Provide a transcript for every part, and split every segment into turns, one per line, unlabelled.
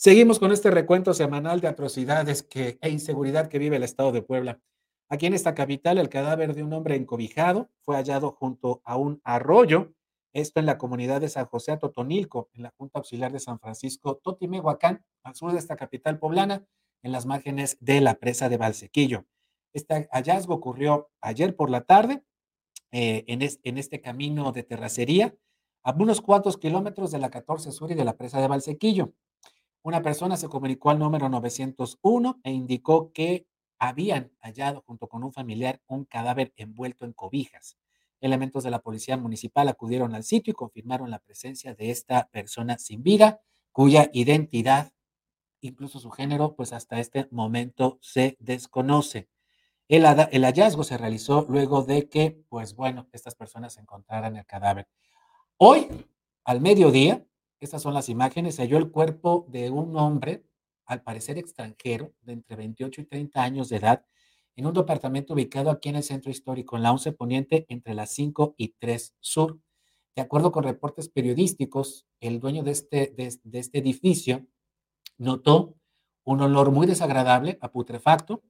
Seguimos con este recuento semanal de atrocidades e inseguridad que vive el estado de Puebla. Aquí en esta capital, el cadáver de un hombre encobijado fue hallado junto a un arroyo, esto en la comunidad de San José Totonilco, en la Junta Auxiliar de San Francisco Totimehuacán, al sur de esta capital poblana, en las márgenes de la presa de Valsequillo. Este hallazgo ocurrió ayer por la tarde eh, en, en este camino de terracería, a unos cuantos kilómetros de la 14 Sur y de la presa de Valsequillo. Una persona se comunicó al número 901 e indicó que habían hallado junto con un familiar un cadáver envuelto en cobijas. Elementos de la policía municipal acudieron al sitio y confirmaron la presencia de esta persona sin vida, cuya identidad, incluso su género, pues hasta este momento se desconoce. El, hallazgo se realizó luego de que, pues bueno, estas personas encontraran el cadáver. Hoy, al mediodía, estas son las imágenes. Se halló el cuerpo de un hombre, al parecer extranjero, de entre 28 y 30 años de edad, en un departamento ubicado aquí en el centro histórico, en la 11 Poniente, entre las 5 y 3 Sur. De acuerdo con reportes periodísticos, el dueño de este, de, este edificio notó un olor muy desagradable a putrefacto.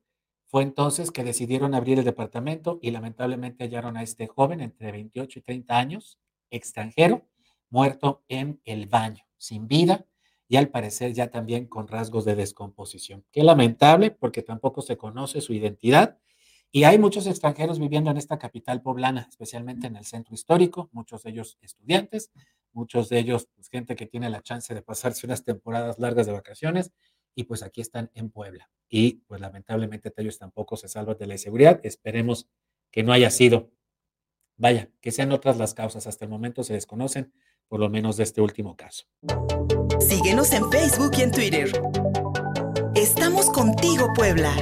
Fue entonces que decidieron abrir el departamento y lamentablemente hallaron a este joven entre 28 y 30 años, extranjero, muerto en el baño, sin vida y al parecer ya también con rasgos de descomposición. Qué lamentable porque tampoco se conoce su identidad y hay muchos extranjeros viviendo en esta capital poblana, especialmente en el centro histórico, muchos de ellos estudiantes, muchos de ellos pues, gente que tiene la chance de pasarse unas temporadas largas de vacaciones y pues aquí están en Puebla. Y pues lamentablemente ellos tampoco se salvan de la inseguridad. Esperemos que no haya sido, vaya, que sean otras las causas. Hasta el momento se desconocen, por lo menos de este último caso.
Síguenos en Facebook y en Twitter. Estamos contigo, Puebla.